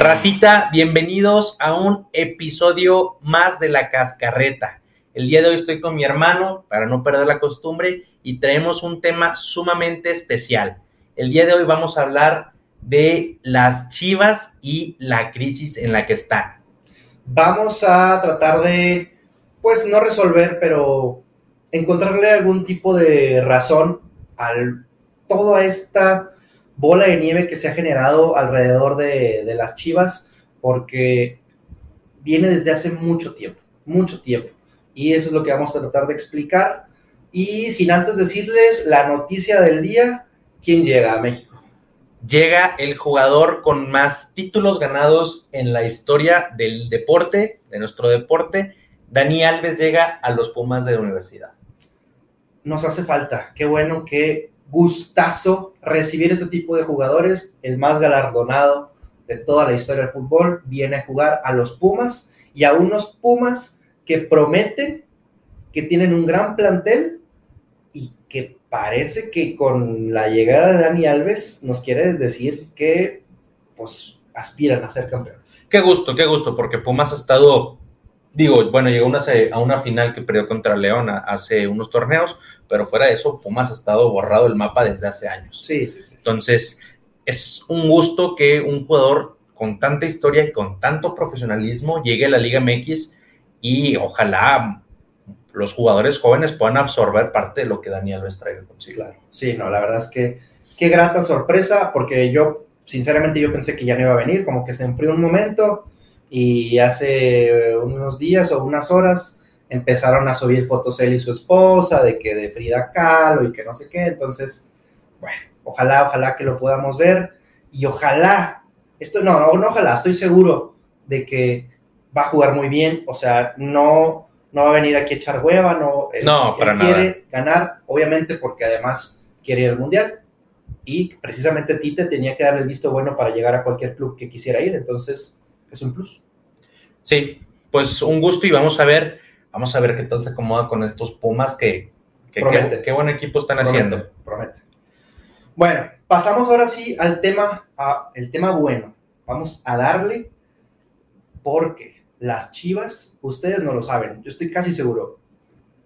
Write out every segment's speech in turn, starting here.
Racita, bienvenidos a un episodio más de La Cascarreta. El día de hoy estoy con mi hermano para no perder la costumbre y traemos un tema sumamente especial. El día de hoy vamos a hablar de las chivas y la crisis en la que están. Vamos a tratar de, pues no resolver, pero encontrarle algún tipo de razón a toda esta bola de nieve que se ha generado alrededor de, de las chivas, porque viene desde hace mucho tiempo, mucho tiempo. Y eso es lo que vamos a tratar de explicar. Y sin antes decirles la noticia del día, ¿quién llega a México? Llega el jugador con más títulos ganados en la historia del deporte, de nuestro deporte. Dani Alves llega a los Pumas de la universidad. Nos hace falta. Qué bueno, qué gustazo recibir este tipo de jugadores. El más galardonado de toda la historia del fútbol viene a jugar a los Pumas y a unos Pumas que prometen, que tienen un gran plantel y que parece que con la llegada de Dani Alves nos quiere decir que pues aspiran a ser campeones. Qué gusto, qué gusto, porque Pumas ha estado, digo, bueno, llegó una, a una final que perdió contra León hace unos torneos, pero fuera de eso, Pumas ha estado borrado el mapa desde hace años. Sí, sí, sí. Entonces, es un gusto que un jugador con tanta historia y con tanto profesionalismo llegue a la Liga MX y ojalá los jugadores jóvenes puedan absorber parte de lo que Daniel Alves traiga consigo. Claro. Sí, no, la verdad es que qué grata sorpresa, porque yo, sinceramente, yo pensé que ya no iba a venir, como que se enfrió un momento y hace unos días o unas horas empezaron a subir fotos él y su esposa de que de Frida Kahlo y que no sé qué, entonces, bueno, ojalá, ojalá que lo podamos ver y ojalá, esto no, no, no ojalá, estoy seguro de que va a jugar muy bien, o sea, no, no va a venir aquí a echar hueva, no, él, No, para él quiere nada. ganar, obviamente porque además quiere ir al Mundial. Y precisamente Tite tenía que dar el visto bueno para llegar a cualquier club que quisiera ir, entonces es un plus. Sí, pues un gusto y vamos a ver, vamos a ver qué tal se acomoda con estos Pumas que, qué, qué buen equipo están Promete, haciendo. Promete. Bueno, pasamos ahora sí al tema, a, el tema bueno. Vamos a darle porque las Chivas, ustedes no lo saben, yo estoy casi seguro.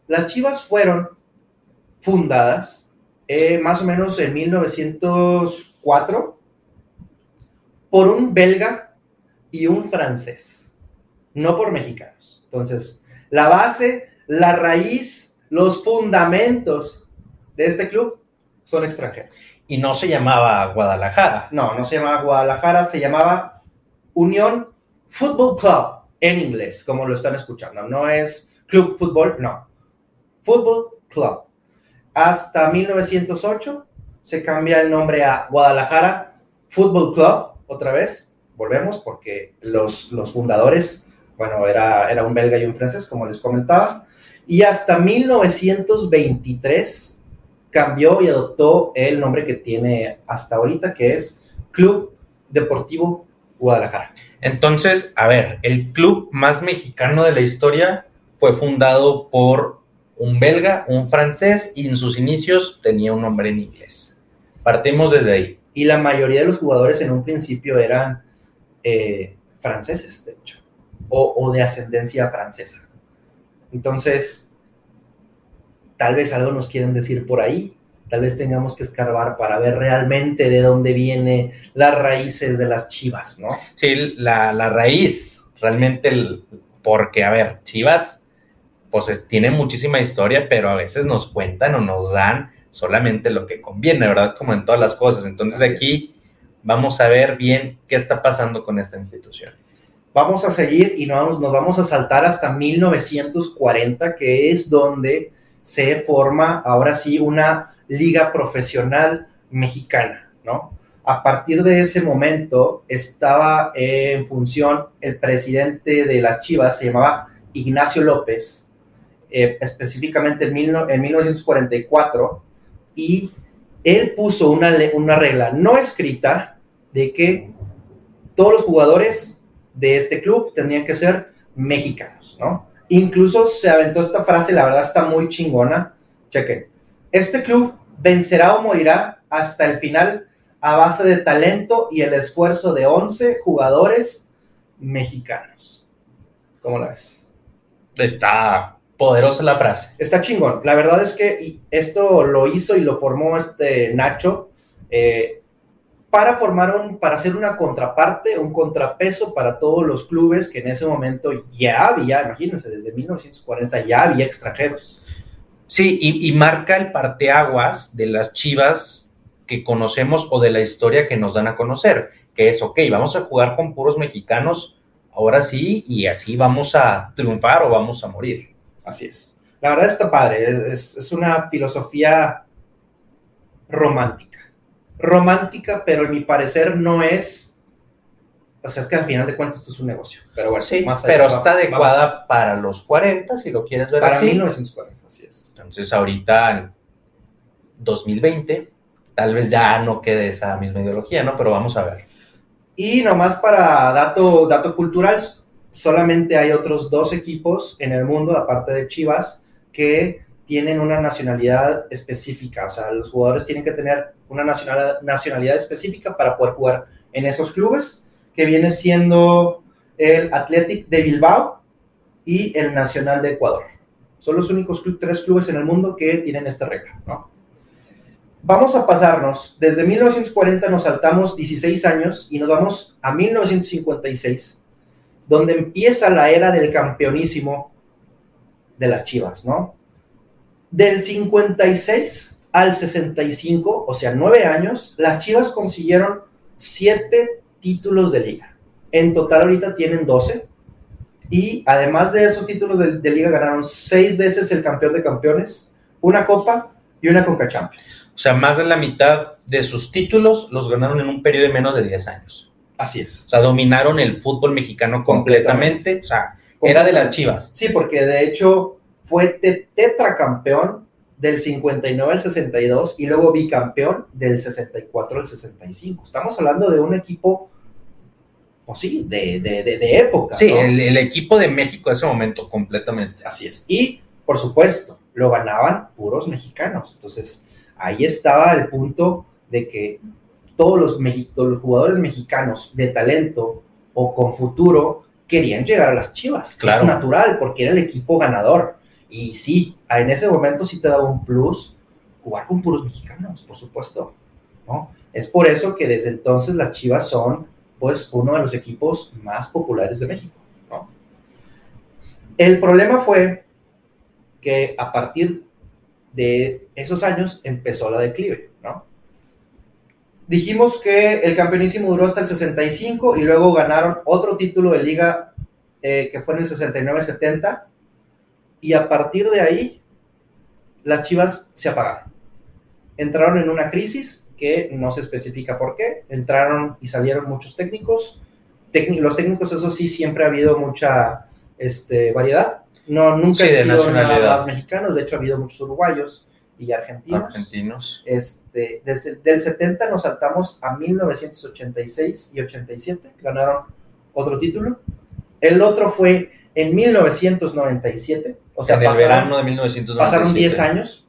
Las Chivas fueron fundadas eh, más o menos en 1904 por un belga y un francés, no por mexicanos. Entonces, la base, la raíz, los fundamentos de este club son extranjeros. Y no se llamaba Guadalajara. No, no se llamaba Guadalajara, se llamaba Unión Football Club en inglés, como lo están escuchando. No es Club Fútbol, no. Football Club. Hasta 1908 se cambia el nombre a Guadalajara Football Club, otra vez. Volvemos porque los, los fundadores, bueno, era, era un belga y un francés, como les comentaba. Y hasta 1923 cambió y adoptó el nombre que tiene hasta ahorita, que es Club Deportivo Guadalajara. Entonces, a ver, el club más mexicano de la historia fue fundado por un belga, un francés, y en sus inicios tenía un nombre en inglés. Partimos desde ahí. Y la mayoría de los jugadores en un principio eran eh, franceses, de hecho, o, o de ascendencia francesa. Entonces, tal vez algo nos quieren decir por ahí, tal vez tengamos que escarbar para ver realmente de dónde vienen las raíces de las chivas, ¿no? Sí, la, la raíz, realmente, el, porque, a ver, Chivas, pues es- tiene muchísima historia, pero a veces nos cuentan o nos dan solamente lo que conviene, ¿verdad? Como en todas las cosas. Entonces, Así aquí vamos a ver bien qué está pasando con esta institución. Vamos a seguir y nos nos vamos a saltar hasta 1940, que es donde se forma ahora sí una liga profesional mexicana, ¿no? A partir de ese momento estaba en función el presidente de las Chivas, se llamaba Ignacio López, eh, específicamente en, mil en 1944, y él puso una, una regla no escrita de que todos los jugadores de este club tendrían que ser mexicanos, ¿no? Incluso se aventó esta frase, la verdad está muy chingona. Chequen. Este club vencerá o morirá hasta el final a base de talento y el esfuerzo de 11 jugadores mexicanos. ¿Cómo la ves? Está poderosa la frase. Está chingón. La verdad es que esto lo hizo y lo formó este Nacho eh, para formar un, para hacer una contraparte, un contrapeso para todos los clubes que en ese momento ya había, imagínense, desde 1940 ya había extranjeros. Sí, y, y marca el parteaguas de las chivas que conocemos o de la historia que nos dan a conocer, que es, ok, vamos a jugar con puros mexicanos, ahora sí, y así vamos a triunfar o vamos a morir. Así es. La verdad está padre, es, es una filosofía romántica. Romántica, pero en mi parecer no es o sea, es que al final de cuentas esto es un negocio. Pero bueno, sí, pero está adecuada para los 40, si lo quieres ver para así. Para 1940, así es. Entonces, ahorita, en 2020, tal vez ya no quede esa misma ideología, ¿no? Pero vamos a ver. Y nomás para dato, dato cultural, solamente hay otros dos equipos en el mundo, aparte de Chivas, que tienen una nacionalidad específica. O sea, los jugadores tienen que tener una nacionalidad, nacionalidad específica para poder jugar en esos clubes que viene siendo el Athletic de Bilbao y el Nacional de Ecuador. Son los únicos tres clubes en el mundo que tienen esta regla, ¿no? Vamos a pasarnos, desde 1940 nos saltamos 16 años y nos vamos a 1956, donde empieza la era del campeonísimo de las Chivas, ¿no? Del 56 al 65, o sea, nueve años, las Chivas consiguieron siete títulos de liga. En total ahorita tienen 12. Y además de esos títulos de, liga ganaron seis veces el campeón de campeones, una copa y una Conca Champions. O sea, más de la mitad de sus títulos los ganaron en un periodo de menos de 10 años. Así es. O sea, dominaron el fútbol mexicano completamente. O sea, era de las chivas. Sí, porque de hecho fue tetracampeón del 59 al 62 y luego bicampeón del 64 al 65. Estamos hablando de un equipo pues sí, de, de, época. Sí, el, equipo de México en ese momento, completamente. Así es. Y, por supuesto, lo ganaban puros mexicanos. Entonces, ahí estaba el punto de que todos los, los jugadores mexicanos de talento o con futuro querían llegar a las Chivas. Claro. Es natural, porque era el equipo ganador. Y sí, en ese momento sí te daba un plus jugar con puros mexicanos, por supuesto. ¿no? Es por eso que desde entonces las Chivas son pues uno de los equipos más populares de México. El problema fue que a partir de esos años empezó la declive, ¿no? Dijimos que el campeonísimo duró hasta el 65 y luego ganaron otro título de liga eh, que fue en el 69-70 y a partir de ahí las Chivas se apagaron. Entraron en una crisis que no se especifica por qué. Entraron y salieron muchos técnicos. los técnicos, eso sí, siempre ha habido mucha este, variedad. No, nunca sí, sido nada más mexicanos, de hecho ha habido muchos uruguayos y argentinos. Argentinos. Este, desde el 70 nos saltamos a 1986 y 87, ganaron otro título. El otro fue en 1997, o sea, en el verano de 1997. Pasaron 10 años.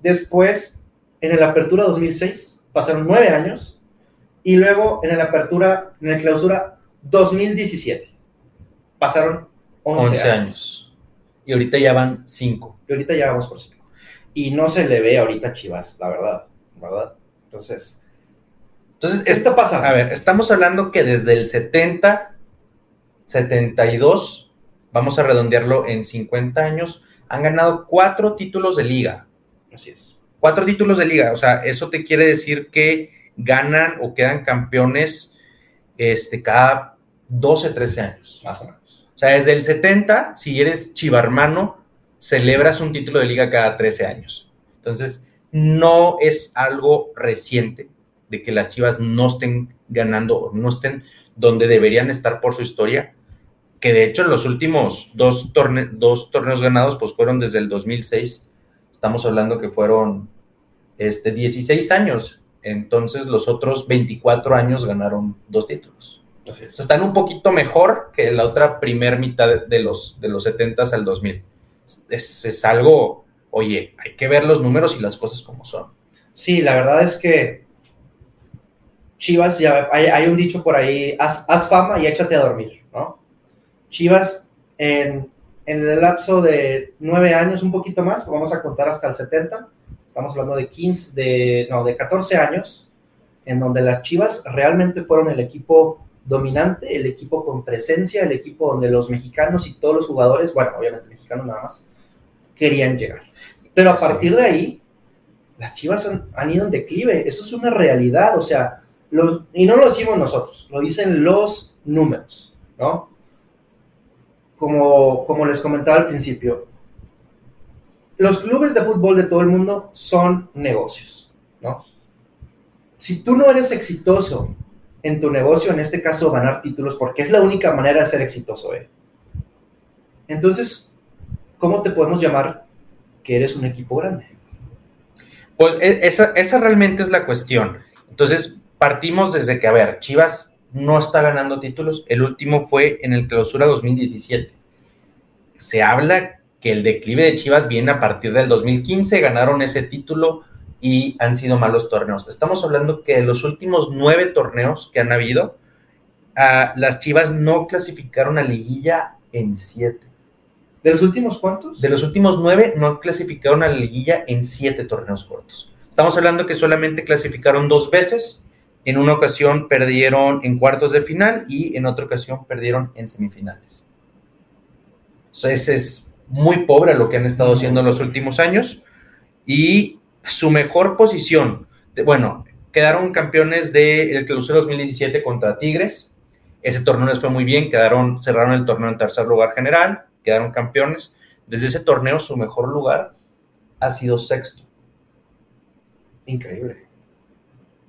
Después, en el Apertura 2006, pasaron nueve años, y luego en la apertura, en el clausura 2017, pasaron 11, años. Y ahorita ya van cinco. Y ahorita ya vamos por cinco. Y no se le ve ahorita Chivas, la verdad, ¿verdad? Entonces, entonces, esto pasa. A ver, estamos hablando que desde el 70, 72, vamos a redondearlo en 50 años, han ganado cuatro títulos de liga. Así es. Cuatro títulos de liga, o sea, eso te quiere decir que ganan o quedan campeones este, cada 12, 13 años. Más o menos. O sea, desde el 70, si eres chivarmano, celebras un título de liga cada 13 años. Entonces, no es algo reciente de que las chivas no estén ganando o no estén donde deberían estar por su historia, que de hecho los últimos dos, dos torneos ganados pues fueron desde el 2006 estamos hablando que fueron este, 16 años. Entonces los otros 24 años ganaron dos títulos. están un poquito mejor que la otra primer mitad de los, de los 70 al 2000. Es, es algo, oye, hay que ver los números y las cosas como son. Sí, la verdad es que Chivas, ya hay, hay un dicho por ahí, haz, haz, fama y échate a dormir. Chivas en, en, el lapso de nueve años, un poquito más, vamos a contar hasta el 70, estamos hablando de 15, de, no, de 14 años, en donde las Chivas realmente fueron el equipo dominante, el equipo con presencia, el equipo donde los mexicanos y todos los jugadores, bueno, obviamente mexicanos nada más, querían llegar. Pero a partir de ahí, las Chivas han, han, ido en declive, eso es una realidad, o sea, los, y no lo decimos nosotros, lo dicen los números, ¿no? Como, les comentaba al principio, los clubes de fútbol de todo el mundo son negocios, ¿no? Si tú no eres exitoso en tu negocio, en este caso ganar títulos, porque es la única manera de ser exitoso, ¿eh? Entonces, ¿cómo te podemos llamar que eres un equipo grande? Pues esa, esa realmente es la cuestión. Entonces, partimos desde que, a ver, Chivas no está ganando títulos. El último fue en el clausura 2017. Se habla que el declive de Chivas viene a partir del 2015, ganaron ese título y han sido malos torneos. Estamos hablando que de los últimos nueve torneos que han habido, uh, las Chivas no clasificaron a liguilla en siete. ¿De los últimos cuántos? De los últimos nueve no clasificaron a la liguilla en siete torneos cortos. Estamos hablando que solamente clasificaron dos veces. En una ocasión perdieron en cuartos de final y en otra ocasión perdieron en semifinales. Entonces es muy pobre lo que han estado haciendo en los últimos años. Y su mejor posición, de, bueno, quedaron campeones del de clausura 2017 contra Tigres. Ese torneo les fue muy bien, quedaron, cerraron el torneo en tercer lugar general, quedaron campeones. Desde ese torneo su mejor lugar ha sido sexto. Increíble.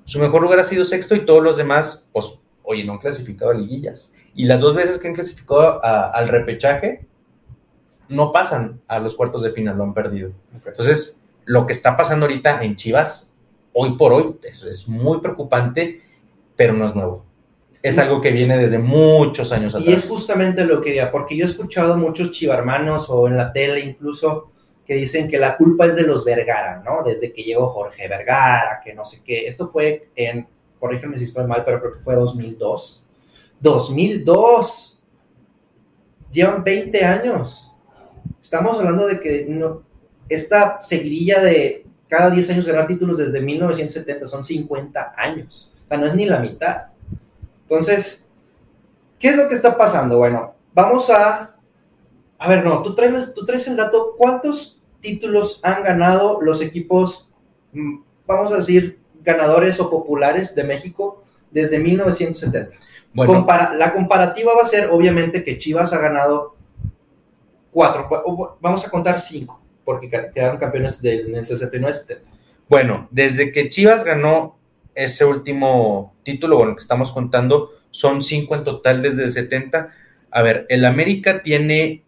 Su mejor lugar ha sido sexto y todos los demás, pues, oye, no han clasificado a liguillas. Y las dos veces que han clasificado a, al repechaje, no pasan a los cuartos de final, lo han perdido. Okay. Entonces, lo que está pasando ahorita en Chivas, hoy por hoy, es, es muy preocupante, pero no es nuevo. Es algo que viene desde muchos años atrás. Y es justamente lo que diga, porque yo he escuchado muchos chivarmanos o en la tele incluso que dicen que la culpa es de los Vergara, ¿no? Desde que llegó Jorge Vergara, que no sé qué. Esto fue en, corrígeme si estoy mal, pero creo que fue 2002. 2002. Llevan 20 años. Estamos hablando de que no, esta seguidilla de cada 10 años ganar títulos desde 1970 son 50 años. O sea, no es ni la mitad. Entonces, ¿qué es lo que está pasando? Bueno, vamos a... A ver, no, tú traes, tú traes el dato. ¿Cuántos títulos han ganado los equipos, vamos a decir, ganadores o populares de México desde 1970? Bueno. Compara la comparativa va a ser, obviamente, que Chivas ha ganado cuatro, vamos a contar cinco, porque quedaron campeones del, en el 69-70. Bueno, desde que Chivas ganó ese último título, bueno, que estamos contando, son cinco en total desde el 70. A ver, el América tiene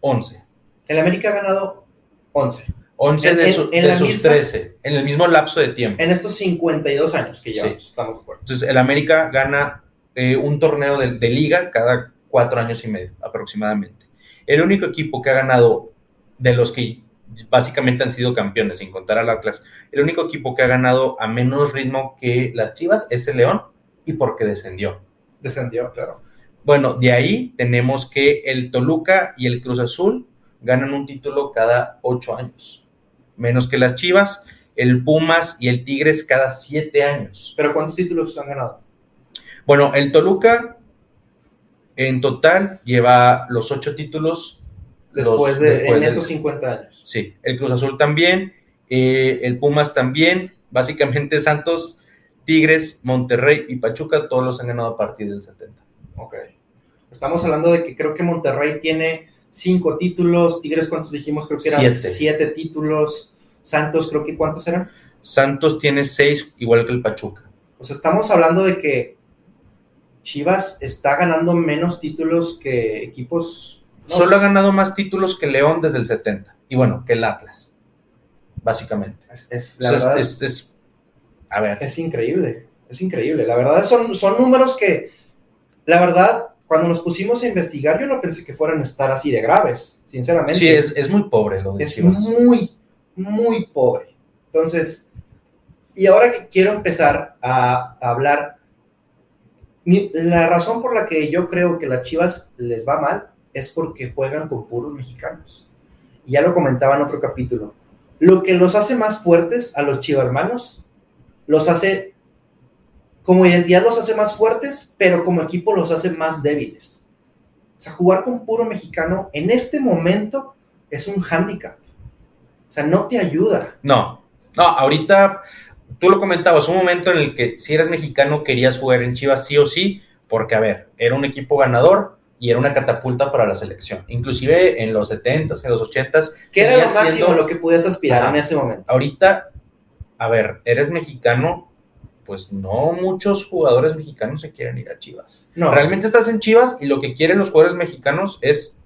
11. El América ha ganado 11. 11 en, de, su, en, en de sus misma, 13, en el mismo lapso de tiempo. En estos 52 años que llevamos, sí. estamos de acuerdo. Entonces, el América gana eh, un torneo de, de, liga cada cuatro años y medio, aproximadamente. El único equipo que ha ganado de los que básicamente han sido campeones, sin contar al Atlas, el único equipo que ha ganado a menos ritmo que las Chivas es el León y porque descendió. Descendió, claro. Bueno, de ahí tenemos que el Toluca y el Cruz Azul ganan un título cada ocho años, menos que las Chivas, el Pumas y el Tigres cada siete años. ¿Pero cuántos títulos han ganado? Bueno, el Toluca en total lleva los ocho títulos. Después los, de después en estos 50 años. Sí, el Cruz Azul también, eh, el Pumas también, básicamente Santos, Tigres, Monterrey y Pachuca, todos los han ganado a partir del 70. Ok. Estamos hablando de que creo que Monterrey tiene cinco títulos, Tigres, ¿cuántos dijimos? Creo que eran Siete. siete, títulos, Santos, creo que ¿cuántos eran? Santos tiene seis, igual que el Pachuca. O sea, estamos hablando de que Chivas está ganando menos títulos que equipos... no, Solo ha ganado más títulos que León desde el 70. Y bueno, que el Atlas, básicamente. es, es- O la sea, verdad, es, es- es- a ver, Es increíble, es increíble. La verdad son, son números que, la verdad, cuando nos pusimos a investigar, yo no pensé que fueran a estar así de graves, sinceramente. sí, es, es muy pobre lo de es Chivas. muy, muy pobre. Entonces, y ahora que quiero empezar a, a hablar la razón por la que yo creo que las Chivas les va mal es porque juegan con puros mexicanos. Ya lo comentaba en otro capítulo. Lo que los hace más fuertes a los chivarmanos, los hace, como identidad los hace más fuertes, pero como equipo los hace más débiles. O sea, jugar con puro mexicano en este momento es un hándicap. O sea, no te ayuda. No, no, ahorita tú lo comentabas, un momento en el que si eres mexicano querías jugar en Chivas sí o sí, porque a ver, era un equipo ganador y era una catapulta para la selección. Inclusive en los 70s, en los 80s. ¿Qué era lo máximo lo que podías aspirar en ese momento? Ahorita, a ver, eres mexicano, pues no muchos jugadores mexicanos se quieren ir a Chivas. No. Realmente estás en Chivas y lo que quieren los jugadores mexicanos es,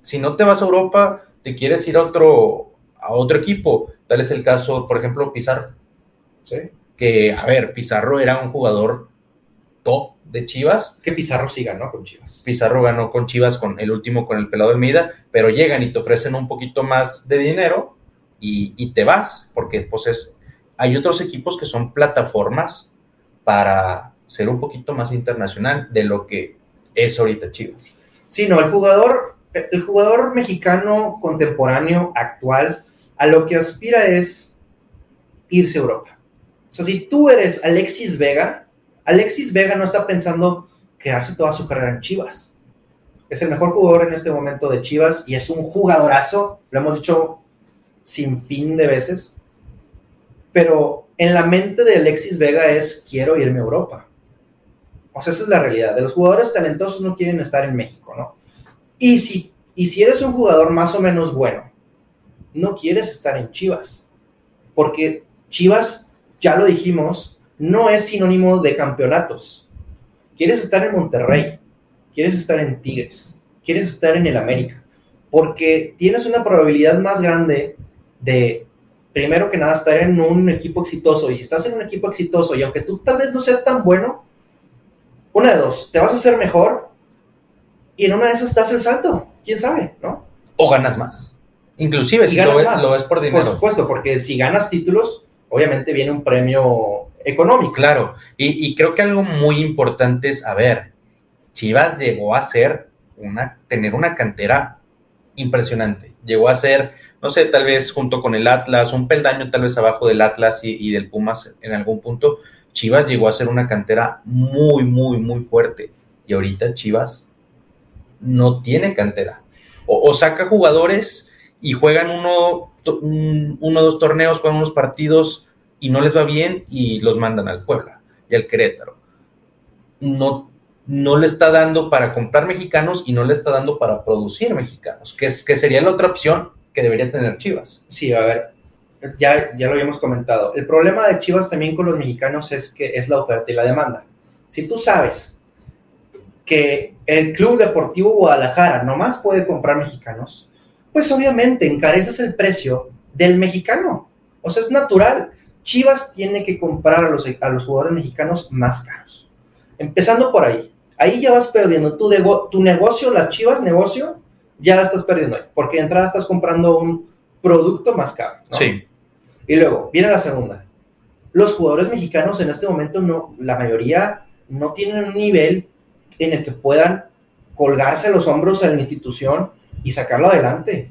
si no te vas a Europa, te quieres ir a otro, a otro equipo. Tal es el caso, por ejemplo, Pizarro. Sí. Que, a ver, Pizarro era un jugador top de Chivas. Que Pizarro sí ganó con Chivas. Pizarro ganó con Chivas, con el último con el pelado Almeida, pero llegan y te ofrecen un poquito más de dinero y, te vas, porque pues es, hay otros equipos que son plataformas para ser un poquito más internacional de lo que es ahorita Chivas. Sí, no, el jugador, el jugador mexicano contemporáneo, actual, a lo que aspira es irse a Europa. O sea, si tú eres Alexis Vega, Alexis Vega no está pensando quedarse toda su carrera en Chivas. Es el mejor jugador en este momento de Chivas y es un jugadorazo, lo hemos dicho sin fin de veces. Pero en la mente de Alexis Vega es quiero irme a Europa. O sea, esa es la realidad. De los jugadores talentosos no quieren estar en México, ¿no? Y si, y si eres un jugador más o menos bueno, no quieres estar en Chivas. Porque Chivas, ya lo dijimos, no es sinónimo de campeonatos. Quieres estar en Monterrey, quieres estar en Tigres, quieres estar en el América, porque tienes una probabilidad más grande de, primero que nada, estar en un equipo exitoso. Y si estás en un equipo exitoso y aunque tú tal vez no seas tan bueno, una de dos, te vas a hacer mejor y en una de esas das el salto, quién sabe, ¿no? O ganas más. Inclusive si lo, ves, por dinero. Por supuesto, porque si ganas títulos, obviamente viene un premio económico. Claro, y, creo que algo muy importante es, a ver, Chivas llegó a ser una, tener una cantera impresionante. Llegó a ser, no sé, tal vez junto con el Atlas, un peldaño tal vez abajo del Atlas y, del Pumas en algún punto. Chivas llegó a ser una cantera muy, muy, muy fuerte. Y ahorita Chivas no tiene cantera. O, saca jugadores y juegan uno, uno o dos torneos, juegan unos partidos y no les va bien y los mandan al Puebla y al Querétaro. No, no le está dando para comprar mexicanos y no le está dando para producir mexicanos, que, es, que sería la otra opción que debería tener Chivas. Sí, a ver, ya, ya lo habíamos comentado. El problema de Chivas también con los mexicanos es que es la oferta y la demanda. Si tú sabes que el Club Deportivo Guadalajara nomás puede comprar mexicanos, pues obviamente encareces el precio del mexicano. O sea, es natural. Chivas tiene que comprar a los, a los jugadores mexicanos más caros. Empezando por ahí. Ahí ya vas perdiendo. Tu, tu negocio, las Chivas negocio, ya la estás perdiendo ahí. Porque de entrada estás comprando un producto más caro. Sí. Y luego, viene la segunda. Los jugadores mexicanos en este momento, no, la mayoría no tienen un nivel en el que puedan colgarse los hombros a la institución y sacarlo adelante.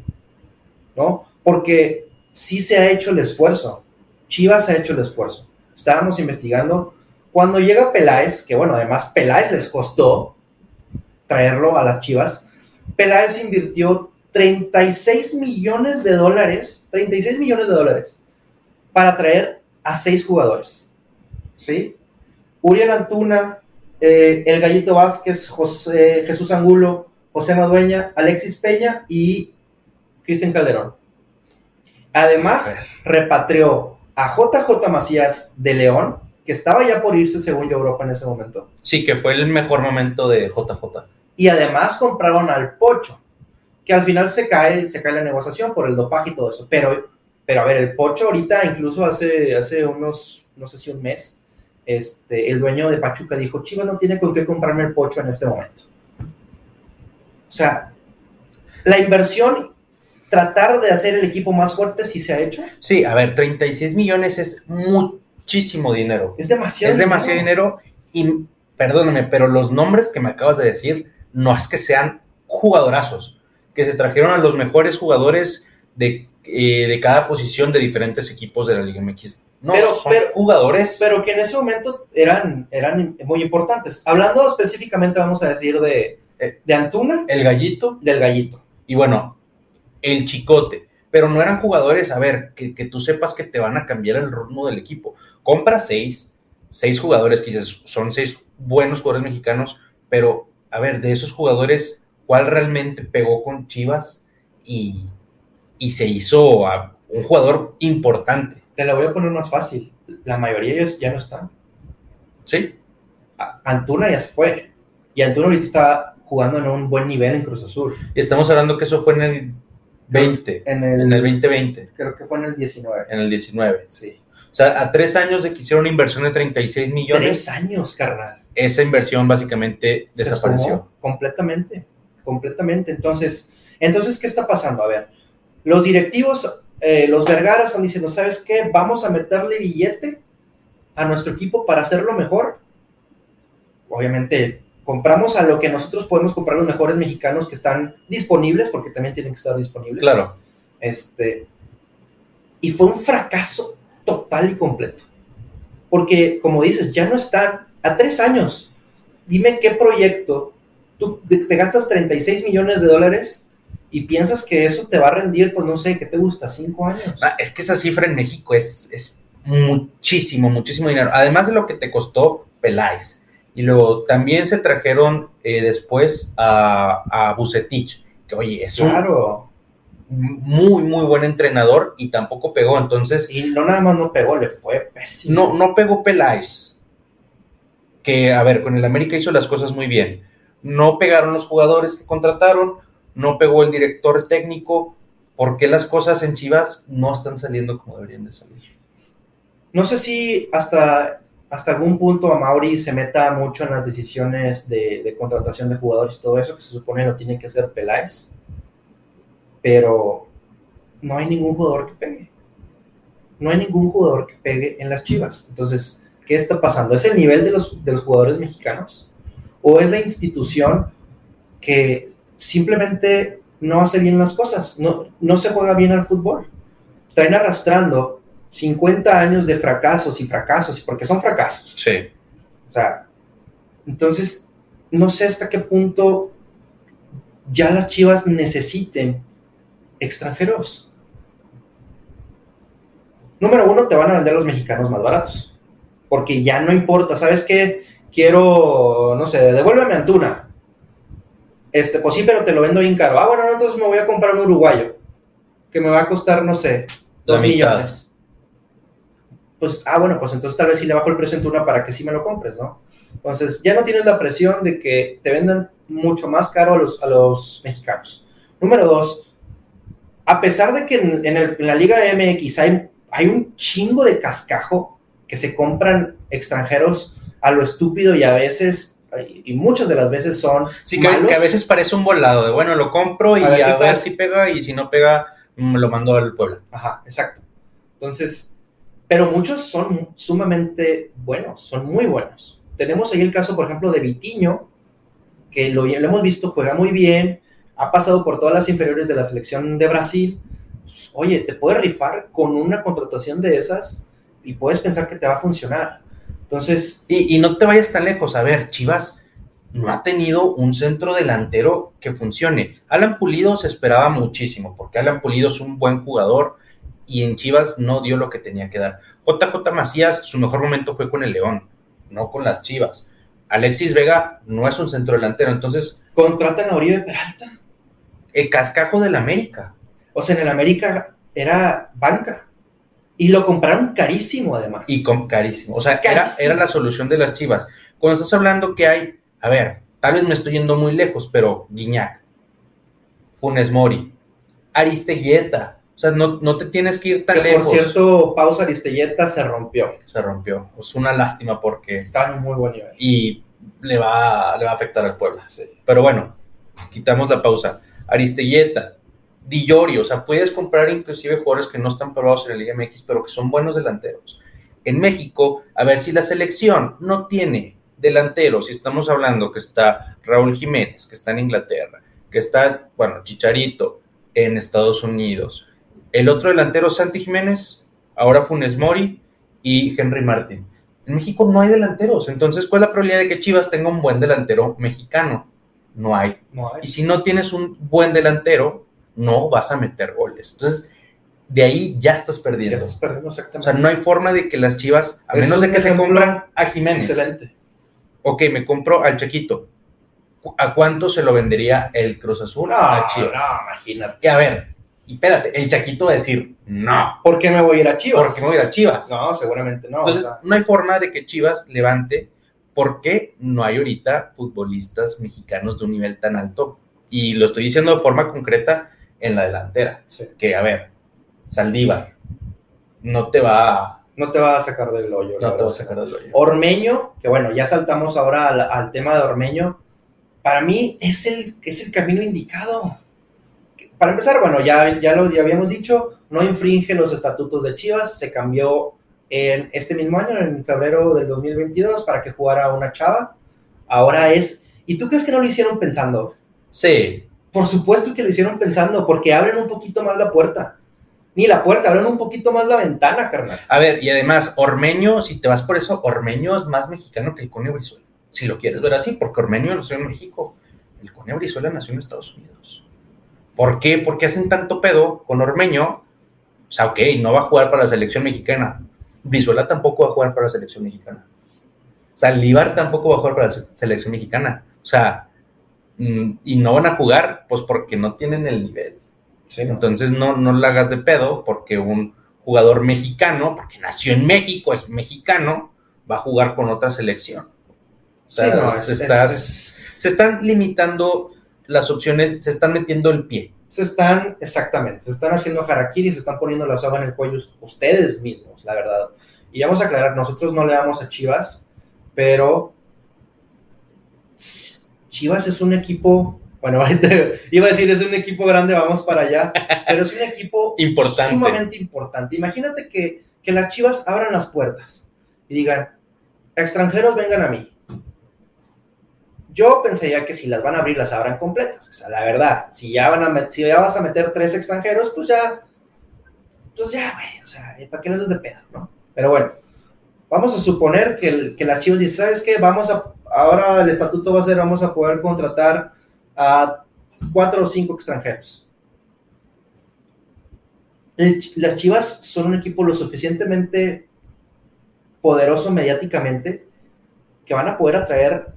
¿No? Porque sí se ha hecho el esfuerzo Chivas ha hecho el esfuerzo. Estábamos investigando. Cuando llega Peláez, que bueno, además Peláez les costó traerlo a las Chivas, Peláez invirtió 36 millones de dólares, 36 millones de dólares, para traer a seis jugadores. ¿Sí? Uriel Antuna, eh, El Gallito Vázquez, José, Jesús Angulo, José Madueña, Alexis Peña y Cristian Calderón. Además, repatrió a JJ Macías de León, que estaba ya por irse según yo Europa en ese momento. Sí, que fue el mejor momento de JJ. Y además compraron al Pocho, que al final se cae, se cae la negociación por el dopaje y todo eso. Pero, pero a ver, el Pocho ahorita, incluso hace, hace unos, no sé si un mes, este, el dueño de Pachuca dijo, Chivas no tiene con qué comprarme el Pocho en este momento. O sea, la inversión tratar de hacer el equipo más fuerte si se ha hecho. Sí, a ver, 36 millones es muchísimo dinero. Es demasiado. Es demasiado dinero, y, perdóname, pero los nombres que me acabas de decir no es que sean jugadorazos, que se trajeron a los mejores jugadores de, eh, de cada posición de diferentes equipos de la Liga MX. No, Pero- son pero- jugadores. Pero que en ese momento eran, eran muy importantes. Hablando específicamente, vamos a decir, de, de Antuna, el gallito del Gallito. y bueno, el chicote. Pero no eran jugadores, a ver, que, que tú sepas que te van a cambiar el ritmo del equipo. Compra seis, seis jugadores, que dices, son seis buenos jugadores mexicanos, pero a ver, de esos jugadores, ¿cuál realmente pegó con Chivas y, y se hizo a un jugador importante? Te la voy a poner más fácil. La mayoría de ellos ya no están. ¿Sí? Antuna ya se fue. Y Antuna ahorita está jugando en un buen nivel en Cruz Azul. Y estamos hablando que eso fue en el 20, En el, en el 2020, Creo que fue en el 19. en el 19. Sí. O sea, a tres años de que hicieron una inversión de 36 millones, Tres años, carnal. Esa inversión básicamente Se desapareció. completamente, completamente. Entonces, entonces, ¿qué está pasando? A ver, los directivos, eh, los Vergara están diciendo, ¿sabes qué? Vamos a meterle billete a nuestro equipo para hacerlo mejor. Obviamente, compramos a lo que nosotros podemos comprar los mejores mexicanos que están disponibles, porque también tienen que estar disponibles. Claro. Este, y fue un fracaso total y completo. Porque, como dices, ya no están a tres años. Dime qué proyecto, tú te, gastas 36 millones de dólares y piensas que eso te va a rendir, pues no sé, ¿qué te gusta? ¿Cinco años? Ah, Es que esa cifra en México es, es muchísimo, muchísimo dinero. Además de lo que te costó Peláez. Y luego también se trajeron eh, después a, a Bucetich, que oye, es claro. un muy, muy buen entrenador y tampoco pegó. Entonces, Y no nada más no pegó, le fue pésimo. no, no pegó Peláez, que a ver, con el América hizo las cosas muy bien. No pegaron los jugadores que contrataron, no pegó el director técnico. ¿Por qué las cosas en Chivas no están saliendo como deberían de salir? No sé si hasta, hasta algún punto a Mauri se meta mucho en las decisiones de, de contratación de jugadores y todo eso, que se supone lo tiene que hacer Peláez. Pero no hay ningún jugador que pegue. No hay ningún jugador que pegue en las Chivas. Entonces, ¿qué está pasando? ¿Es el nivel de los, de los jugadores mexicanos? ¿O es la institución que simplemente no hace bien las cosas? No, no se juega bien al fútbol. Traen arrastrando 50 años de fracasos y fracasos, porque son fracasos. Sí. O sea, entonces, no sé hasta qué punto ya las chivas necesiten extranjeros. Número uno, te van a vender los mexicanos más baratos. Porque ya no importa, ¿sabes qué? Quiero, no sé, devuélveme a Antuna. Este, pues sí, pero te lo vendo bien caro. Ah, bueno, no, entonces me voy a comprar un uruguayo. Que me va a costar, no sé, dos millones. Pues, ah, bueno, pues entonces tal vez sí le bajo el precio en Antuna para que sí me lo compres, ¿no? Entonces, ya no tienes la presión de que te vendan mucho más caro a los, a los mexicanos. Número dos, a pesar de que en, en el- en la Liga MX hay, hay un chingo de cascajo que se compran extranjeros a lo estúpido y a veces, y muchas de las veces son Sí, que, malos. que a veces parece un volado de bueno, lo compro y A a ver, si pega y si no pega, mm, lo mando al pueblo. Ajá, exacto. Entonces, pero muchos son sumamente buenos, son muy buenos. Tenemos ahí el caso, por ejemplo, de Vitiño, que lo, lo hemos visto, juega muy bien, ha pasado por todas las inferiores de la selección de Brasil. Pues, oye, te puedes rifar con una contratación de esas y puedes pensar que te va a funcionar. Entonces, Y, y no te vayas tan lejos. A ver, Chivas no ha tenido un centro delantero que funcione. Alan Pulido se esperaba muchísimo, porque Alan Pulido es un buen jugador y en Chivas no dio lo que tenía que dar. JJ Macías, su mejor momento fue con el León, no con las Chivas. Alexis Vega no es un centro delantero, entonces, contratan a Oribe Peralta. el cascajo del América. O sea, en el América era banca. Y lo compraron carísimo, además. Y con carísimo. O sea, era, Carísimo. era la solución de las chivas. Cuando estás hablando que hay, a ver, tal vez me estoy yendo muy lejos, pero Guiñac, Funes Mori, Aristeguieta. O sea, no, no te tienes que ir tan Que, lejos. por cierto, Pausa Aristelleta se rompió. Se rompió. Es una lástima porque. Estaba en un muy buen nivel. Y le va, le va a afectar al Puebla. Sí. Pero bueno, quitamos la pausa. Aristeguieta, Di Llorio, o sea, puedes comprar inclusive jugadores que no están probados en la Liga MX, pero que son buenos delanteros. En México, a ver si la selección no tiene delanteros, si estamos hablando que está Raúl Jiménez, que está en Inglaterra, que está, bueno, Chicharito en Estados Unidos, el otro delantero Santi Jiménez, ahora Funes Mori y Henry Martin. En México no hay delanteros, entonces ¿cuál es la probabilidad de que Chivas tenga un buen delantero mexicano? No hay. No hay. Y si no tienes un buen delantero, no vas a meter goles. Entonces, de ahí ya estás Ya perdiendo. estás perdiendo O exactamente. sea, no hay forma de que las Chivas, a menos de que se compran a Jiménez. Excelente. Ok, me compro al Chaquito. ¿Cu- ¿A cuánto se lo vendería el Cruz Azul No, a Chivas? no, imagínate. Y a ver, y espérate, el Chaquito va a decir, no, ¿Por qué me voy a ir a Chivas? porque me voy a ir a Chivas. No, seguramente no. Entonces, o sea, no hay forma de que Chivas levante porque no hay ahorita futbolistas mexicanos de un nivel tan alto. Y lo estoy diciendo de forma concreta en la delantera. sí. Que, a ver, Saldívar no te va a, no te va a sacar del hoyo. no te va a sacar del hoyo. Ormeño, que bueno, ya saltamos ahora al, al tema de Ormeño. Para mí es el, es el camino indicado. Para empezar, bueno, ya, ya lo ya habíamos dicho, no infringe los estatutos de Chivas, se cambió en este mismo año, en febrero del 2022, para que jugara una chava. Ahora es... ¿Y tú crees que no lo hicieron pensando? Sí, Por supuesto que lo hicieron pensando, porque abren un poquito más la puerta. Ni la puerta, abren un poquito más la ventana, carnal. A ver, y además, Ormeño, si te vas por eso, Ormeño es más mexicano que el Cone Brizuela. Si lo quieres ver así, porque Ormeño nació en México. El Cone Brizuela nació en Estados Unidos. ¿Por qué? Porque hacen tanto pedo con Ormeño. O sea, ok, no va a jugar para la selección mexicana. Brizuela tampoco va a jugar para la selección mexicana. Saldívar tampoco va a jugar para la se- selección mexicana. O sea, y no van a jugar, pues porque no tienen el nivel. Sí, ¿no? Entonces no, no la hagas de pedo porque un jugador mexicano, porque nació en México, es mexicano, va a jugar con otra selección. O sea, Sí, no, se, es- estás- es- se están limitando las opciones, se están metiendo el pie. se están, exactamente, se están haciendo harakiri, se están poniendo la soga en el cuello ustedes mismos, la verdad. Y vamos a aclarar, nosotros no le damos a Chivas, pero Chivas es un equipo, bueno, ahorita iba a decir es un equipo grande, vamos para allá, pero es un equipo Importante. sumamente importante. Imagínate que, que las Chivas abran las puertas y digan, extranjeros vengan a mí. Yo pensaría que si las van a abrir, las abran completas. O sea, la verdad, si ya, van a si ya vas a meter tres extranjeros, pues ya, pues ya, güey, o sea, ¿para qué les haces de pedo, no? Pero bueno, vamos a suponer que, el- que las Chivas dicen, ¿sabes qué? Vamos a, ahora el estatuto va a ser, vamos a poder contratar a cuatro o cinco extranjeros. El Las Chivas son un equipo lo suficientemente poderoso mediáticamente que van a poder atraer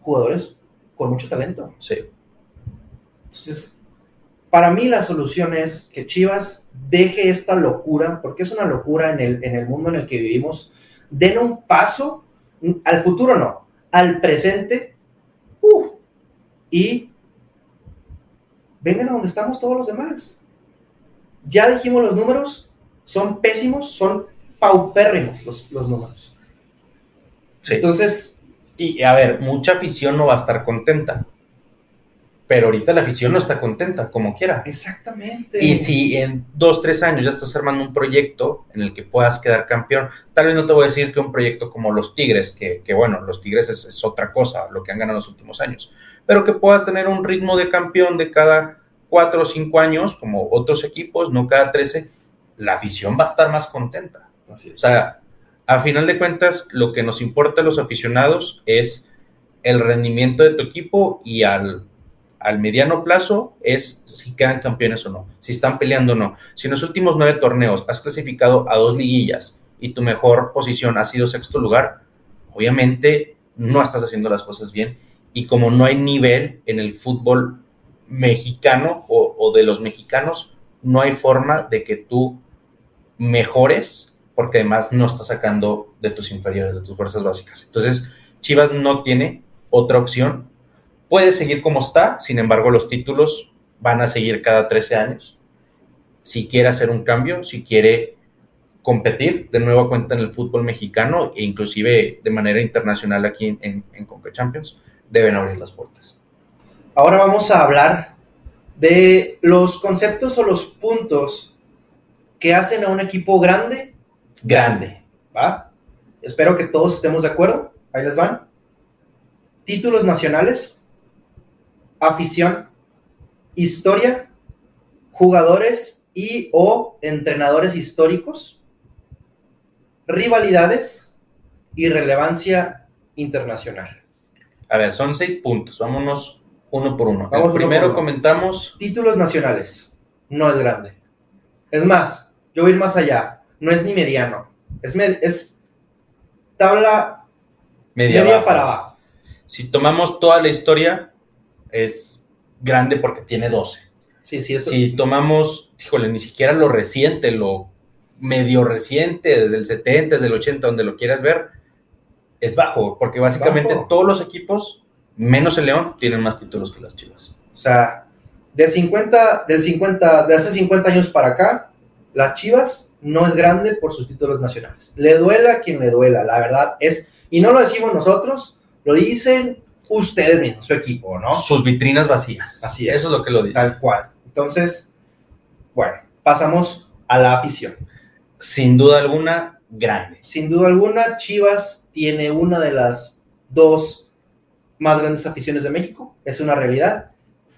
jugadores con mucho talento. Sí. Entonces, para mí la solución es que Chivas deje esta locura, porque es una locura en el, en el mundo en el que vivimos, den un paso, al futuro no, al presente, uf, y vengan a donde estamos todos los demás. Ya dijimos los números, son pésimos, son paupérrimos los, los números. sí. Entonces, Y a ver, mucha afición no va a estar contenta. Pero ahorita la afición no está contenta, como quiera. exactamente. Y si en dos, tres años ya estás armando un proyecto en el que puedas quedar campeón, tal vez no te voy a decir que un proyecto como los Tigres, que, que bueno, los Tigres es, es otra cosa, lo que han ganado en los últimos años, pero que puedas tener un ritmo de campeón de cada cuatro o cinco años, como otros equipos, no cada trece, la afición va a estar más contenta. Así O es. sea, a final de cuentas, lo que nos importa a los aficionados es el rendimiento de tu equipo y al, al mediano plazo es si quedan campeones o no, si están peleando o no. Si en los últimos nueve torneos has clasificado a dos liguillas y tu mejor posición ha sido sexto lugar, obviamente no estás haciendo las cosas bien. Y como no hay nivel en el fútbol mexicano o, o de los mexicanos, no hay forma de que tú mejores porque además no estás sacando de tus inferiores, de tus fuerzas básicas. Entonces, Chivas no tiene otra opción. Puede seguir como está, sin embargo, los títulos van a seguir cada 13 años. Si quiere hacer un cambio, si quiere competir de nueva cuenta en el fútbol mexicano e inclusive de manera internacional aquí en, en, Conca Champions, deben abrir las puertas. Ahora vamos a hablar de los conceptos o los puntos que hacen a un equipo grande, Grande. ¿va? Espero que todos estemos de acuerdo. Ahí les van. títulos nacionales, afición, historia, jugadores y o entrenadores históricos, rivalidades y relevancia internacional. A ver, son seis puntos. Vámonos uno por uno. Vamos El uno primero uno. comentamos. Títulos nacionales, no es grande. Es más, yo voy a ir más allá, no es ni mediano, es, med- es tabla Media, para abajo. Si tomamos toda la historia, es grande porque tiene 12. Sí, sí, eso. Si tomamos, híjole, ni siquiera lo reciente, lo medio reciente, desde el 70, desde el 80, donde lo quieras ver, es bajo, porque básicamente Bajo. todos los equipos, menos el León, tienen más títulos que las Chivas. O sea, de 50, del 50, de hace 50 años para acá, las Chivas no es grande por sus títulos nacionales. Le duela a quien le duela, la verdad es, y no lo decimos nosotros, lo dicen ustedes mismos, su equipo, ¿no? Sus vitrinas vacías. Así es. Eso es lo que lo dice. Tal cual. Entonces, bueno, pasamos a la afición. Sin duda alguna, grande. Sin duda alguna, Chivas tiene una de las dos más grandes aficiones de México, es una realidad.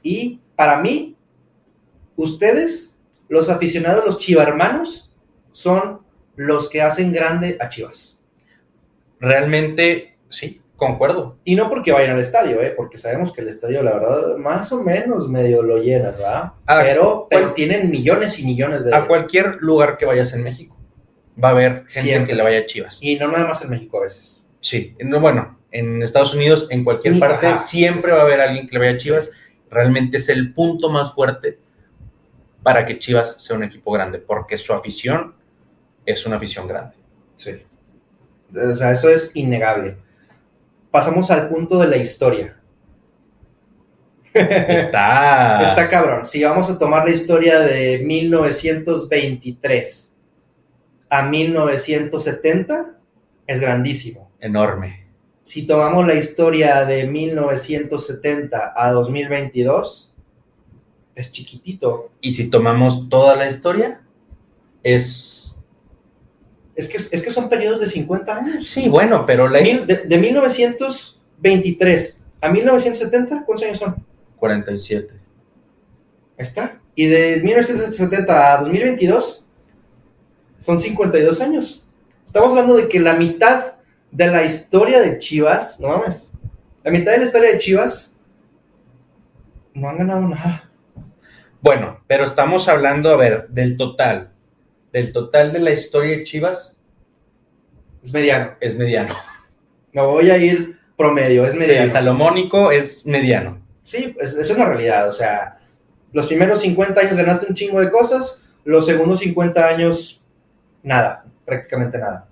Y para mí, ustedes, los aficionados, los chivarmanos, son los que hacen grande a Chivas. Realmente, sí, concuerdo. Y no porque vayan al estadio, ¿eh? porque sabemos que el estadio, la verdad, más o menos medio lo llena, ¿verdad? Pero, tienen millones y millones de... A cualquier lugar que vayas en México, va a haber gente Siempre. que le vaya a Chivas. Y no nada más en México a veces. Sí, no, bueno, en Estados Unidos, en cualquier Ni- parte, ajá, siempre sí. va a haber alguien que le vaya a Chivas. Realmente es el punto más fuerte para que Chivas sea un equipo grande, porque su afición es una afición grande. Sí. O sea, eso es innegable. Pasamos al punto de la historia. Está, Está cabrón. Si vamos a tomar la historia de 1923 a 1970, es grandísimo. enorme. Si tomamos la historia de 1970 a 2022, es chiquitito. Y si tomamos toda la historia, es... Es que, es que son periodos de 50 años. Sí, bueno, pero la... Mil- de, de 1923 a 1970, ¿cuántos años son? 47. Ahí está. Y de 1970 a 2022 son 52 años. Estamos hablando de que la mitad de la historia de Chivas, no mames, la mitad de la historia de Chivas no han ganado nada. Bueno, pero estamos hablando, a ver, del total. Del total de la historia de Chivas Es mediano. es mediano. Me voy a ir promedio, es Sí, mediano. salomónico es mediano. Sí, es, es una realidad. O sea, los primeros 50 años ganaste un chingo de cosas, los segundos 50 años, nada, prácticamente nada.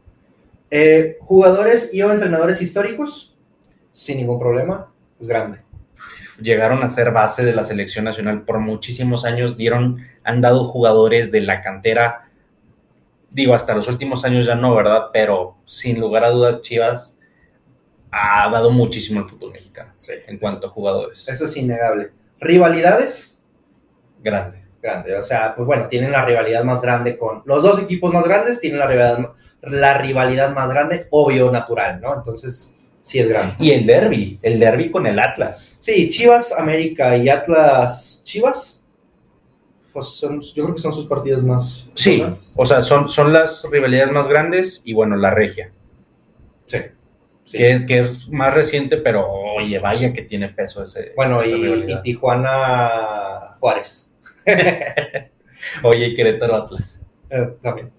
Eh, jugadores y o entrenadores históricos, sin ningún problema, es grande. Llegaron a ser base de la selección nacional por muchísimos años, dieron, han dado jugadores de la cantera, digo, hasta los últimos años ya no, ¿verdad? Pero sin lugar a dudas, Chivas ha dado muchísimo al fútbol mexicano en cuanto a jugadores. Eso es innegable. Rivalidades, Grande. grande. O sea, pues bueno, tienen la rivalidad más grande con los dos equipos más grandes, tienen la rivalidad, la rivalidad más grande, obvio, natural, ¿no? Entonces, sí es grande. Y el derby, el derby con el Atlas. Sí, Chivas, América y Atlas Chivas, pues son, yo creo que son sus partidos más Sí, o sea, son, son las rivalidades más grandes y bueno, la regia, Sí. sí. que, es- que es más reciente, pero oye, vaya que tiene peso ese. Bueno, esa y, rivalidad. y Tijuana Juárez. Oye, y Querétaro Atlas. eh, también.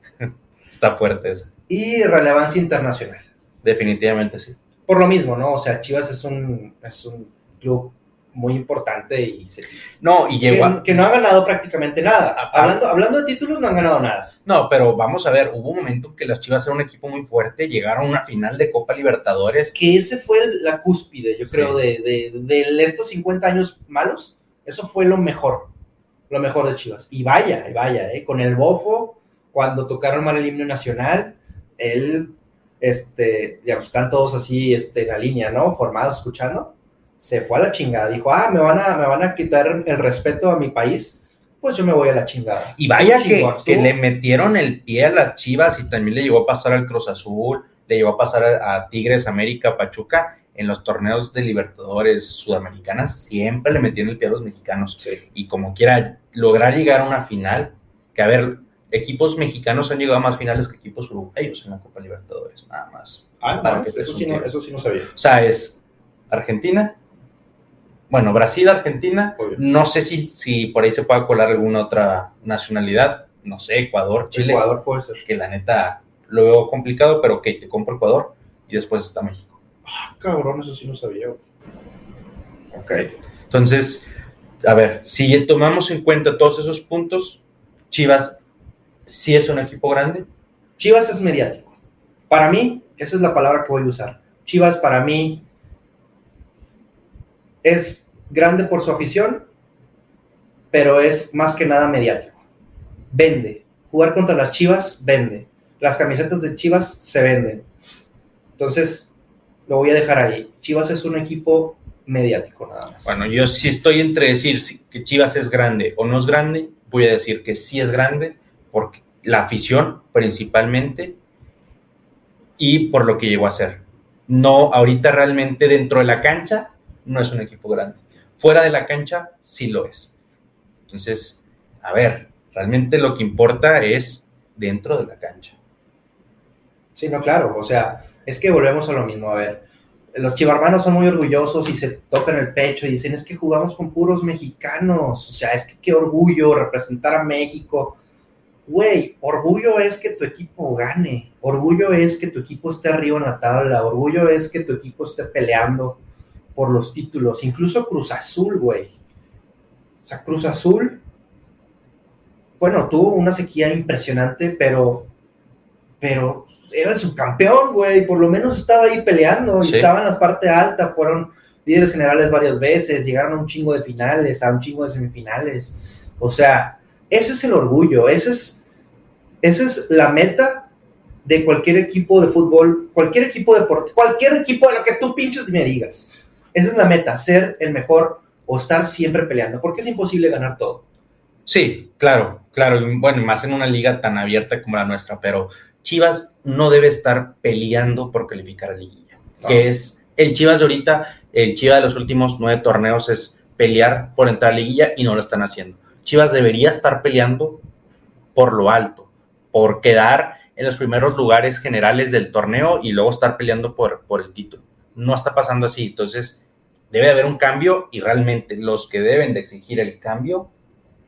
Está fuerte eso. Y relevancia internacional. Definitivamente sí. Por lo mismo, ¿no? O sea, Chivas es un, es un club muy importante y se- No, y llegó a- que, que no ha ganado prácticamente nada. Ah. Hablando, hablando de títulos, no han ganado nada. No, pero vamos a ver, hubo un momento en que las Chivas eran un equipo muy fuerte, llegaron a una final de Copa Libertadores. Que ese fue la cúspide, yo Sí. creo, de, de, de estos 50 años malos. Eso fue lo mejor. Lo mejor de Chivas. Y vaya, y vaya, ¿eh? Con el bofo, cuando tocaron mal el himno nacional, él, este, ya pues, están todos así este, en la línea, ¿no? Formados escuchando. Se fue a la chingada. Dijo, ah, me van a, me van a quitar el respeto a mi país. Pues yo me voy a la chingada. Y vaya que, que le metieron el pie a las Chivas y también le llegó a pasar al Cruz Azul, le llegó a pasar a, a Tigres, América, Pachuca, en los torneos de Libertadores Sudamericanas, siempre le metían el pie a los mexicanos. Sí. Y como quiera lograr llegar a una final, que a ver, equipos mexicanos han llegado a más finales que equipos uruguayos en la Copa Libertadores, nada más. Ah, no, eso, sí no, eso sí no sabía. O sea, es Argentina, bueno, Brasil, Argentina, Obvio. no sé si, si por ahí se pueda colar alguna otra nacionalidad, no sé, Ecuador, Chile, Ecuador puede ser. que la neta lo veo complicado, pero que te compro Ecuador y después está México. Ah, cabrón, eso sí no sabía. Ok. Entonces, a ver, si tomamos en cuenta todos esos puntos, Chivas sí es un equipo grande. Chivas es mediático. Para mí, esa es la palabra que voy a usar. Chivas para mí es grande por su afición, pero es más que nada mediático. Vende. Jugar contra las Chivas vende. Las camisetas de Chivas se venden. Entonces, lo voy a dejar ahí. Chivas es un equipo mediático nada más. Bueno, yo sí estoy entre decir que Chivas es grande o no es grande, voy a decir que sí es grande, porque la afición principalmente y por lo que llegó a ser. No, ahorita realmente dentro de la cancha no es un equipo grande. Fuera de la cancha sí lo es. Entonces, a ver, realmente lo que importa es dentro de la cancha. Sí, no, claro, o sea, es que volvemos a lo mismo, a ver, los chivarmanos son muy orgullosos y se tocan el pecho y dicen, es que jugamos con puros mexicanos, o sea, es que qué orgullo representar a México. Güey, orgullo es que tu equipo gane, orgullo es que tu equipo esté arriba en la tabla, orgullo es que tu equipo esté peleando por los títulos, incluso Cruz Azul, güey. O sea, Cruz Azul, bueno, tuvo una sequía impresionante, pero pero era el subcampeón, güey, por lo menos estaba ahí peleando, y estaba en la parte alta, fueron líderes generales varias veces, llegaron a un chingo de finales, a un chingo de semifinales. O sea, ese es el orgullo, ese es, esa es la meta de cualquier equipo de fútbol, cualquier equipo de deporte, cualquier equipo de lo que tú pinches me digas. Esa es la meta, ser el mejor o estar siempre peleando, porque es imposible ganar todo. Sí, claro, claro. y Bueno, más en una liga tan abierta como la nuestra, pero Chivas no debe estar peleando por calificar a liguilla. No. Que es el Chivas de ahorita, el Chivas de los últimos nueve torneos es pelear por entrar a liguilla y no lo están haciendo. Chivas debería estar peleando por lo alto, por quedar en los primeros lugares generales del torneo y luego estar peleando por, por el título. No está pasando así, entonces debe haber un cambio y realmente los que deben de exigir el cambio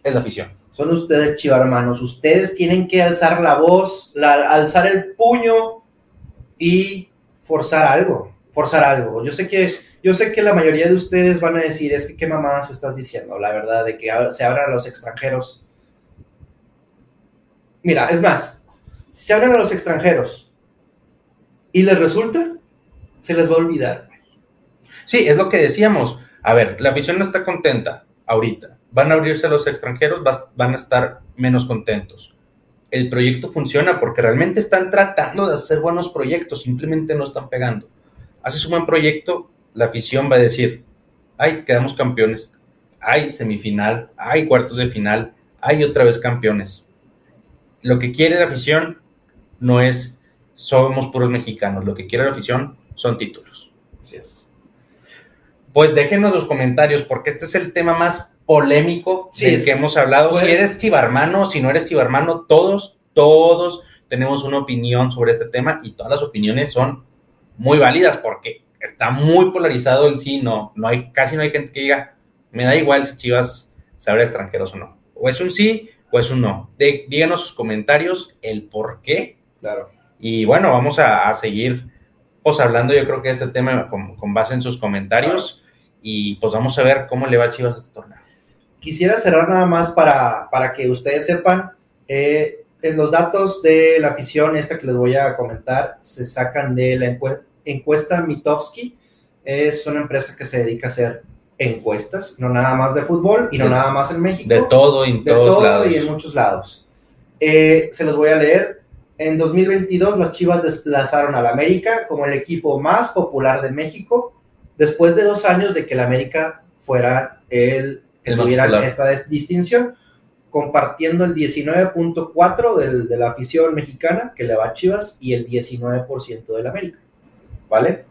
es la afición. son ustedes chivarmanos. Ustedes tienen que alzar la voz, alzar el puño y forzar algo. Forzar algo. Yo sé que, yo sé que la mayoría de ustedes van a decir, es que qué mamadas estás diciendo, la verdad, de que se abran a los extranjeros. Mira, es más, si se abren a los extranjeros y les resulta, se les va a olvidar. Sí, es lo que decíamos. A ver, la afición no está contenta ahorita. Van a abrirse los extranjeros, van a estar menos contentos. El proyecto funciona porque realmente están tratando de hacer buenos proyectos, simplemente no están pegando. Haces un buen proyecto, la afición va a decir, ay, quedamos campeones, ay, semifinal, ay, cuartos de final, ay, otra vez campeones. Lo que quiere la afición no es somos puros mexicanos, lo que quiere la afición son títulos. Así es. Pues déjenos los comentarios, porque este es el tema más polémico Sí, del es- que hemos hablado. pues- si eres chivarmano, si no eres chivarmano, todos, todos tenemos una opinión sobre este tema y todas las opiniones son muy válidas porque está muy polarizado el sí, no, no hay, casi no hay gente que diga, me da igual si Chivas se abre extranjeros o no. O es un sí o es un no. De- díganos sus comentarios, el por qué Claro. y bueno, vamos a, a seguir pues hablando yo creo que de este tema con, con base en sus comentarios y pues vamos a ver cómo le va a Chivas este torneo. Quisiera cerrar nada más para, para que ustedes sepan, eh, en los datos de la afición, esta que les voy a comentar, se sacan de la encue- encuesta Mitofsky. Es una empresa que se dedica a hacer encuestas, no nada más de fútbol y no De- nada más en México. De todo y en de todos todo lados. y en muchos lados. Eh, se los voy a leer. En 2022 las Chivas desplazaron al América como el equipo más popular de México, después de dos años de que el América fuera el que El tuviera esta distinción, compartiendo el 19.4% de la afición mexicana que le va a Chivas y el 19% del América. ¿Vale?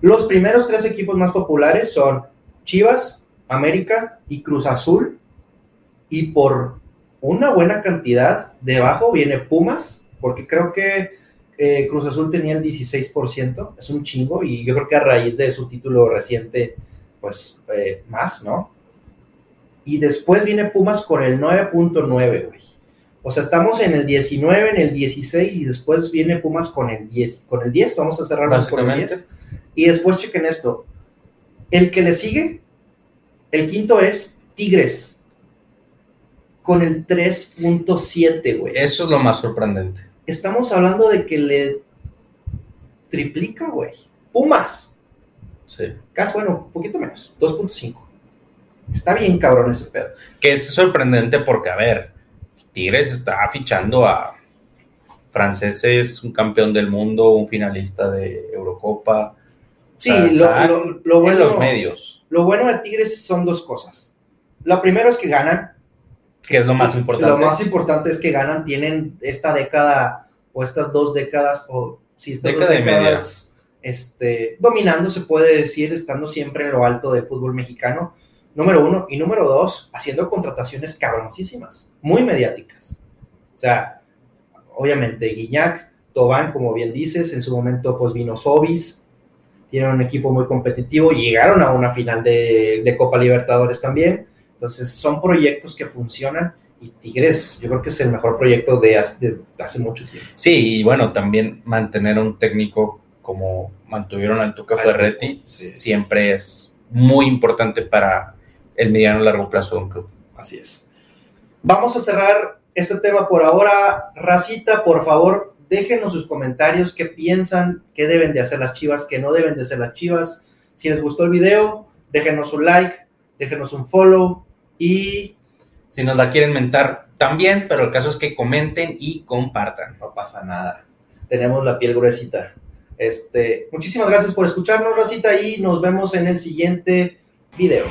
Los primeros tres equipos más populares son Chivas, América y Cruz Azul. Y por una buena cantidad, debajo viene Pumas, porque creo que eh, Cruz Azul tenía el 16%, es un chingo, y yo creo que a raíz de su título reciente, pues eh, más, ¿no? Y después viene Pumas con el 9.9, güey. O sea, estamos en el 19, en el 16 y después viene Pumas con el 10. Con el 10, vamos a cerrar con el 10. Y después chequen esto. El que le sigue, el quinto es Tigres. Con el 3.7, güey. Eso es lo más sorprendente. Estamos hablando de que le triplica, güey. Pumas. Sí. Casi, bueno, un poquito menos. 2.5. Está bien cabrón ese pedo. Que es sorprendente porque, a ver, Tigres está fichando a franceses, un campeón del mundo, un finalista de Eurocopa. Sí, lo, lo, bueno, en los medios. Lo bueno de Tigres son dos cosas. Lo primero es que ganan. Que es lo más importante. Lo más importante es que ganan, tienen esta década o estas dos décadas, o si estas dos décadas este, dominando, se puede decir, estando siempre en lo alto del fútbol mexicano número uno. Y número dos, haciendo contrataciones cabroncísimas, muy mediáticas. O sea, obviamente Guiñac, Tobán, como bien dices, en su momento pues vino Sobis, tienen un equipo muy competitivo llegaron a una final de, Copa Libertadores también. Entonces son proyectos que funcionan y Tigres, yo creo que es el mejor proyecto de hace, hace mucho tiempo. Sí, y bueno, también mantener a un técnico como mantuvieron al Tuca Ferretti siempre es muy importante para el mediano a largo plazo de un club. Así es. Vamos a cerrar este tema por ahora. Racita, por favor, déjenos sus comentarios, qué piensan, qué deben de hacer las chivas, qué no deben de hacer las chivas. Si les gustó el video, déjenos un like, déjenos un follow y... Si nos la quieren mentar también, pero el caso es que comenten y compartan. No pasa nada. Tenemos la piel gruesita. Este, muchísimas gracias por escucharnos, Racita, y nos vemos en el siguiente video.